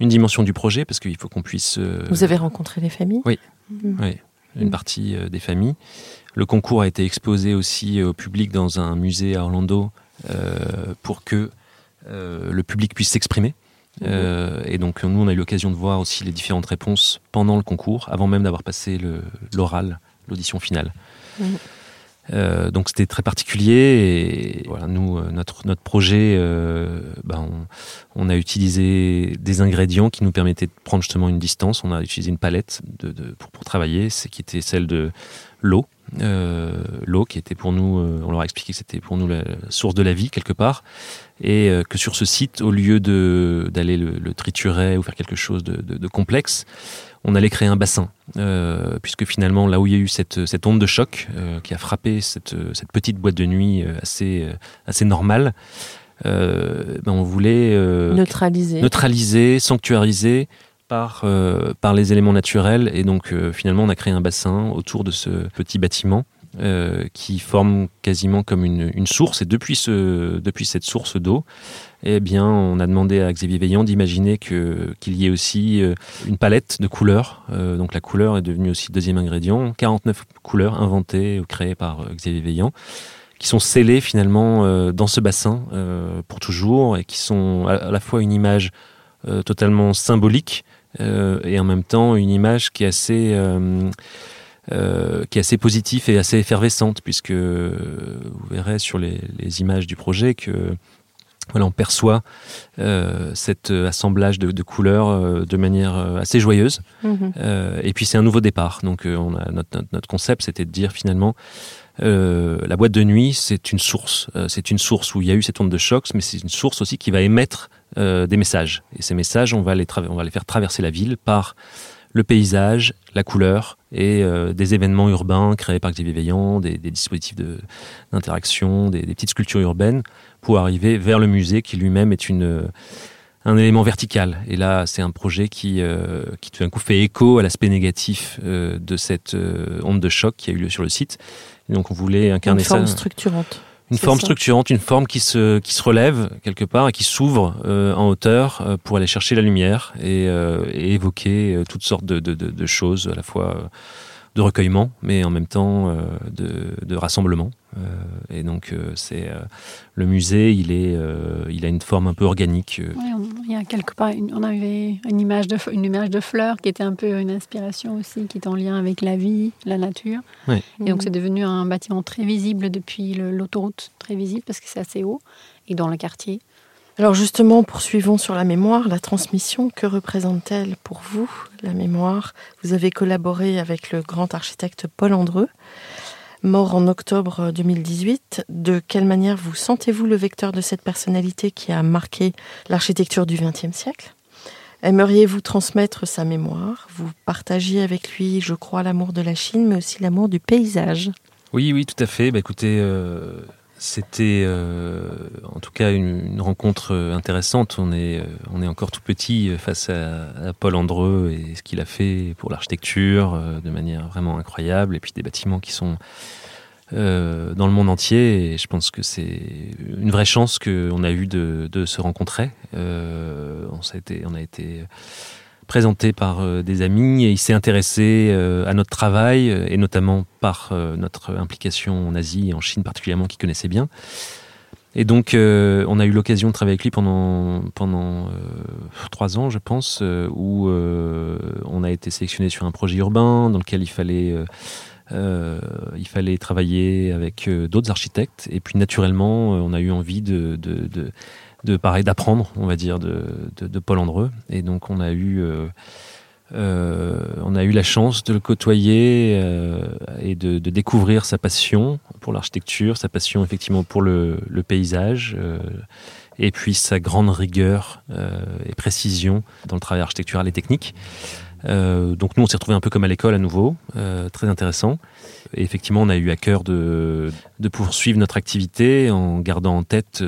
une dimension du projet parce qu'il faut qu'on puisse. euh, Vous avez rencontré les familles? Oui. Mhm. Oui, une partie euh, des familles. Le concours a été exposé aussi euh, au public dans un musée à Orlando euh, pour que le public puisse s'exprimer. Euh, et donc nous, on a eu l'occasion de voir aussi les différentes réponses pendant le concours, avant même d'avoir passé l'oral, l'audition finale. Mhm. Euh, donc c'était très particulier et voilà nous euh, notre notre projet euh, ben, on, a utilisé des ingrédients qui nous permettaient de prendre justement une distance. On a utilisé une palette pour, pour travailler c'est qui était celle de l'eau. L'eau qui était pour nous on leur a expliqué que c'était pour nous la source de la vie quelque part. Et que sur ce site au lieu de d'aller le, triturer ou faire quelque chose de- de complexe on allait créer un bassin, euh, puisque finalement, là où il y a eu cette, cette onde de choc euh, qui a frappé cette, cette petite boîte de nuit euh, assez, assez normale, ben on voulait neutraliser, sanctuariser par, par les éléments naturels. Et donc, finalement, on a créé un bassin autour de ce petit bâtiment. Euh, qui forme quasiment comme une, source et depuis, ce, depuis cette source d'eau eh bien, on a demandé à Xavier Veillant d'imaginer qu'il y ait aussi euh, une palette de couleurs. Euh, donc la couleur est devenue aussi le deuxième ingrédient. 49 couleurs inventées ou créées par Xavier Veillant, qui sont scellées finalement dans ce bassin pour toujours et qui sont à, la fois une image totalement symbolique et en même temps une image qui est assez euh, qui est assez positive et assez effervescente puisque euh, vous verrez sur les, les images du projet que voilà, on perçoit euh, cet assemblage de, de couleurs euh, de manière assez joyeuse. Mhm. Euh, et puis c'est un nouveau départ. Donc on a notre, concept, c'était de dire finalement, la boîte de nuit, c'est une source. C'est une source où il y a eu cette onde de choc, mais c'est une source aussi qui va émettre des messages. Et ces messages, on va les, on va les faire traverser la ville par le paysage, la couleur et euh, des événements urbains créés par Xavier Veillant, des, des dispositifs de- d'interaction, des, des petites sculptures urbaines pour arriver vers le musée qui lui-même est une, euh, un élément vertical. Et là, c'est un projet qui, euh, qui tout d'un coup fait écho à l'aspect négatif euh, de cette onde de choc qui a eu lieu sur le site. Et donc on voulait incarner Une forme ça. structurante. Une forme ça. structurante, une forme qui se, qui se relève quelque part et qui s'ouvre euh, en hauteur euh, pour aller chercher la lumière et, euh, et évoquer toutes sortes de, de, de, de choses, à la fois de recueillement, mais en même temps euh, de, de rassemblement. Euh, et donc, euh, c'est euh, le musée, il, est, euh, il a une forme un peu organique. on- il y a quelque part, une- on avait une image, de, une image de fleurs qui était un peu une inspiration aussi, qui est en lien avec la vie, la nature. Et donc c'est devenu un bâtiment très visible depuis l'autoroute, très visible parce que c'est assez haut, et dans le quartier. Alors justement, poursuivons sur la mémoire, la transmission. Que représente-t-elle pour vous, la mémoire? Vous avez collaboré avec le grand architecte Paul Andreu, mort en octobre 2018. De quelle manière vous sentez-vous le vecteur de cette personnalité qui a marqué l'architecture du XXe siècle? Aimeriez-vous transmettre sa mémoire? Vous partagiez avec lui, je crois, l'amour de la Chine, mais aussi l'amour du paysage? Oui, oui, tout à fait. Bah, écoutez, euh, c'était euh, en tout cas une, rencontre euh, intéressante. On est, euh, on est encore tout petit face à, Paul Andreu et ce qu'il a fait pour l'architecture de manière vraiment incroyable. Et puis des bâtiments qui sont dans le monde entier. Et je pense que c'est une vraie chance qu'on a eu de, se rencontrer. On a été présenté par euh, des amis et il s'est intéressé euh, à notre travail euh, et notamment par notre implication en Asie et en Chine particulièrement qu'il connaissait bien. Et donc on a eu l'occasion de travailler avec lui pendant pendant trois ans, je pense, où on a été sélectionné sur un projet urbain dans lequel il fallait il fallait travailler avec d'autres architectes et puis naturellement on a eu envie de de pareil d'apprendre on va dire de, Paul Andreu et donc on a eu euh, euh, la chance de le côtoyer euh, et de, découvrir sa passion pour l'architecture, sa passion effectivement pour le, paysage et puis sa grande rigueur et précision dans le travail architectural et technique. Donc nous, on s'est retrouvé un peu comme à l'école à nouveau, très intéressant. Et effectivement, on a eu à cœur de, poursuivre notre activité en gardant en tête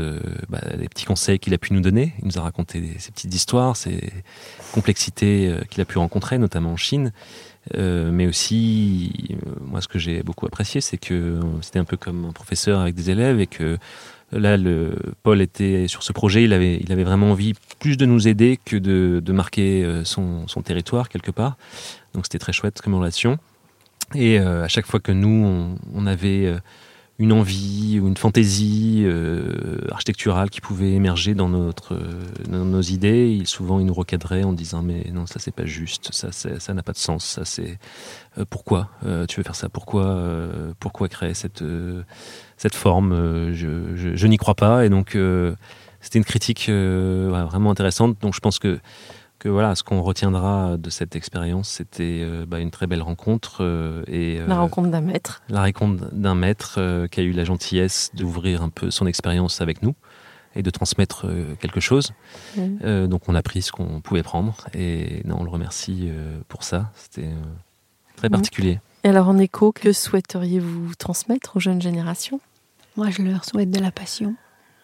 bah, les petits conseils qu'il a pu nous donner. Il nous a raconté ces petites histoires, ces complexités qu'il a pu rencontrer, notamment en Chine. Euh, mais aussi, euh, moi, ce que j'ai beaucoup apprécié, c'est que c'était un peu comme un professeur avec des élèves et que là, le, Paul était sur ce projet, il avait, il avait vraiment envie plus de nous aider que de, de marquer euh, son, son, territoire quelque part. Donc c'était très chouette comme relation. Et à chaque fois que nous, on, on avait une envie ou une fantaisie euh, architecturale qui pouvait émerger dans, notre, dans nos idées. Il, souvent, il nous recadrait en disant mais non, ça c'est pas juste, ça ça n'a pas de sens, ça c'est euh, pourquoi euh, tu veux faire ça, pourquoi pourquoi créer cette cette forme, je, je, je n'y crois pas. Et donc c'était une critique vraiment intéressante. Donc je pense que que voilà, ce qu'on retiendra de cette expérience, c'était euh, bah, une très belle rencontre. Euh, et, la rencontre d'un maître. La rencontre d'un maître euh, qui a eu la gentillesse d'ouvrir un peu son expérience avec nous et de transmettre quelque chose. Mmh. donc on a pris ce qu'on pouvait prendre et non, on le remercie pour ça. C'était très mmh. particulier. Et alors en écho, que souhaiteriez-vous transmettre aux jeunes générations? Moi, je leur souhaite de la passion.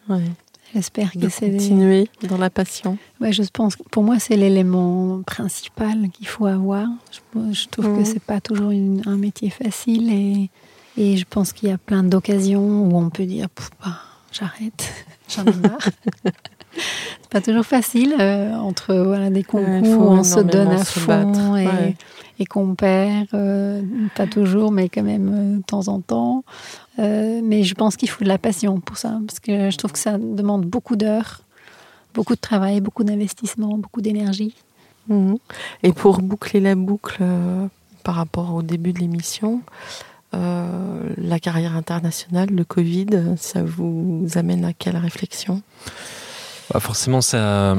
Ouais. J'espère que c'est continuer dans la passion. Ouais, je pense. Pour moi, c'est l'élément principal qu'il faut avoir. Je, trouve que que c'est pas toujours un métier facile et, et je pense qu'il y a plein d'occasions où on peut dire bah, j'arrête, j'en ai marre. c'est pas toujours facile euh, entre voilà des concours où on se donne à fond et, et qu'on perd, euh, pas toujours, mais quand même euh, de temps en temps. Mais je pense qu'il faut de la passion pour ça, parce que je trouve que ça demande beaucoup d'heures, beaucoup de travail, beaucoup d'investissement, beaucoup d'énergie. Mhm. Et pour boucler la boucle par rapport au début de l'émission, euh, la carrière internationale, le Covid, ça vous amène à quelle réflexion? Bah Forcément, ça,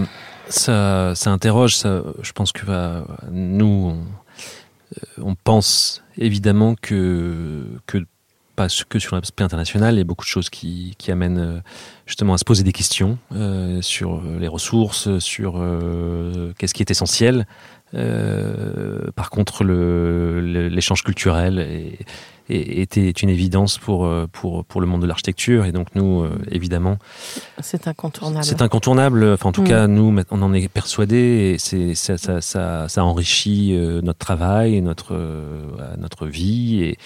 ça, interroge. Je pense que bah, nous, on, on, pense évidemment que, pas que sur l'aspect international, il y a beaucoup de choses qui, amènent euh, justement à se poser des questions euh, sur les ressources, sur euh, qu'est-ce qui est essentiel. Euh, par contre, l'échange culturel et, était une évidence pour, euh, pour, pour le monde de l'architecture. Et donc nous, euh, évidemment... C'est incontournable. C'est incontournable. Enfin, en tout mm. cas, nous, on en est persuadés et ça, ça, ça, ça, enrichit notre travail, notre, notre vie. Et,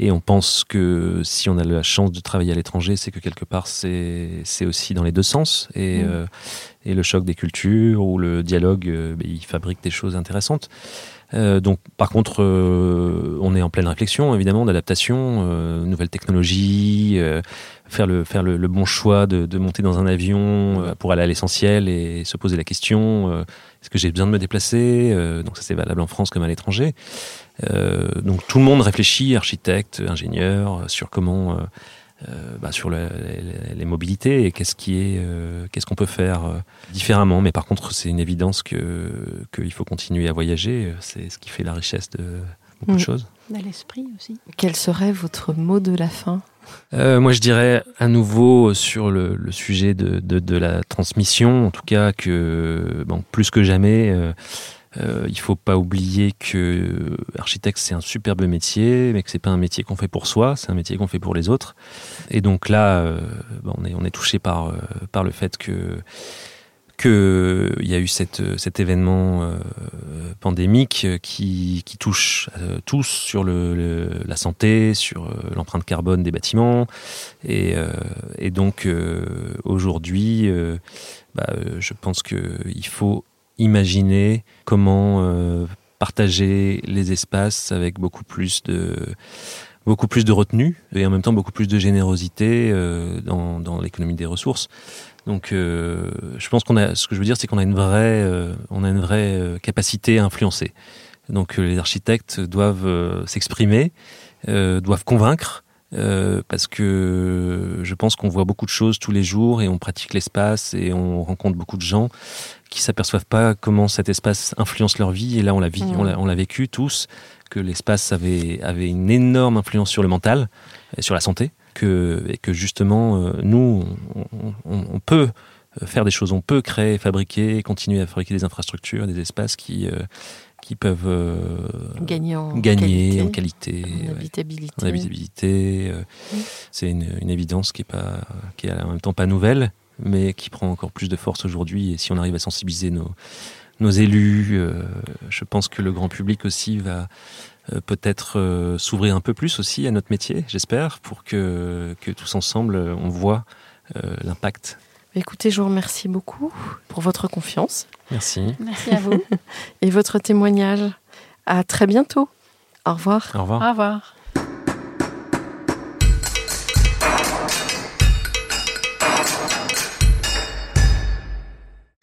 et on pense que si on a la chance de travailler à l'étranger, c'est que quelque part, c'est, c'est aussi dans les deux sens. Et, mm. Et le choc des cultures ou le dialogue, ben, il fabrique des choses intéressantes. Euh, donc, par contre, euh, on est en pleine réflexion, évidemment, d'adaptation, euh, nouvelles technologies, euh, faire le faire le, bon choix de, de, monter dans un avion euh, pour aller à l'essentiel et se poser la question est-ce que j'ai besoin de me déplacer Donc, ça c'est valable en France comme à l'étranger. donc, tout le monde réfléchit, architecte, ingénieur, sur comment euh, bah, sur le, les, les, mobilités et qu'est-ce qui est, euh, qu'est-ce qu'on peut faire euh, différemment. Mais par contre, c'est une évidence que qu'il faut continuer à voyager. C'est ce qui fait la richesse de beaucoup de mm. choses. L'esprit aussi. Quel serait votre mot de la fin? Euh, moi, je dirais à nouveau sur le, le sujet de, de, de, la transmission, en tout cas que, bon, plus que jamais, euh, euh, il faut pas oublier que architecte c'est un superbe métier, mais que c'est pas un métier qu'on fait pour soi, c'est un métier qu'on fait pour les autres. Et donc là, euh, bon, on est touché par euh, par le fait que que y a eu cette, cet événement euh, pandémique qui, qui touche euh, tous sur le, la santé, sur l'empreinte carbone des bâtiments, et, donc aujourd'hui, bah, je pense que il faut imaginer comment euh, partager les espaces avec beaucoup plus de beaucoup plus de retenue et en même temps beaucoup plus de générosité euh, dans, dans l'économie des ressources. Donc, euh, je pense qu'on a, ce que je veux dire, c'est qu'on a une vraie, euh, on a une vraie euh, capacité à influencer. Donc, euh, les architectes doivent s'exprimer, doivent convaincre, euh, parce que je pense qu'on voit beaucoup de choses tous les jours et on pratique l'espace et on rencontre beaucoup de gens qui s'aperçoivent pas comment cet espace influence leur vie et là on l'a mmh. on l'a vécu tous que l'espace avait avait une énorme influence sur le mental et sur la santé que et que justement euh, nous on, on, on peut faire des choses. On peut créer, fabriquer, continuer à fabriquer des infrastructures, des espaces qui qui peuvent gagner en gagner qualité, en qualité, en habitabilité. en habitabilité. C'est une, une, évidence qui est pas, qui est en même temps pas nouvelle, mais qui prend encore plus de force aujourd'hui. Et si on arrive à sensibiliser nos, nos élus, euh, je pense que le grand public aussi va euh, peut-être euh, s'ouvrir un peu plus aussi à notre métier, j'espère, pour que, que tous ensemble, on voit l'impact. Écoutez, je vous remercie beaucoup pour votre confiance. Merci. Merci à vous. Et votre témoignage. À très bientôt. Au revoir. Au revoir. Au revoir.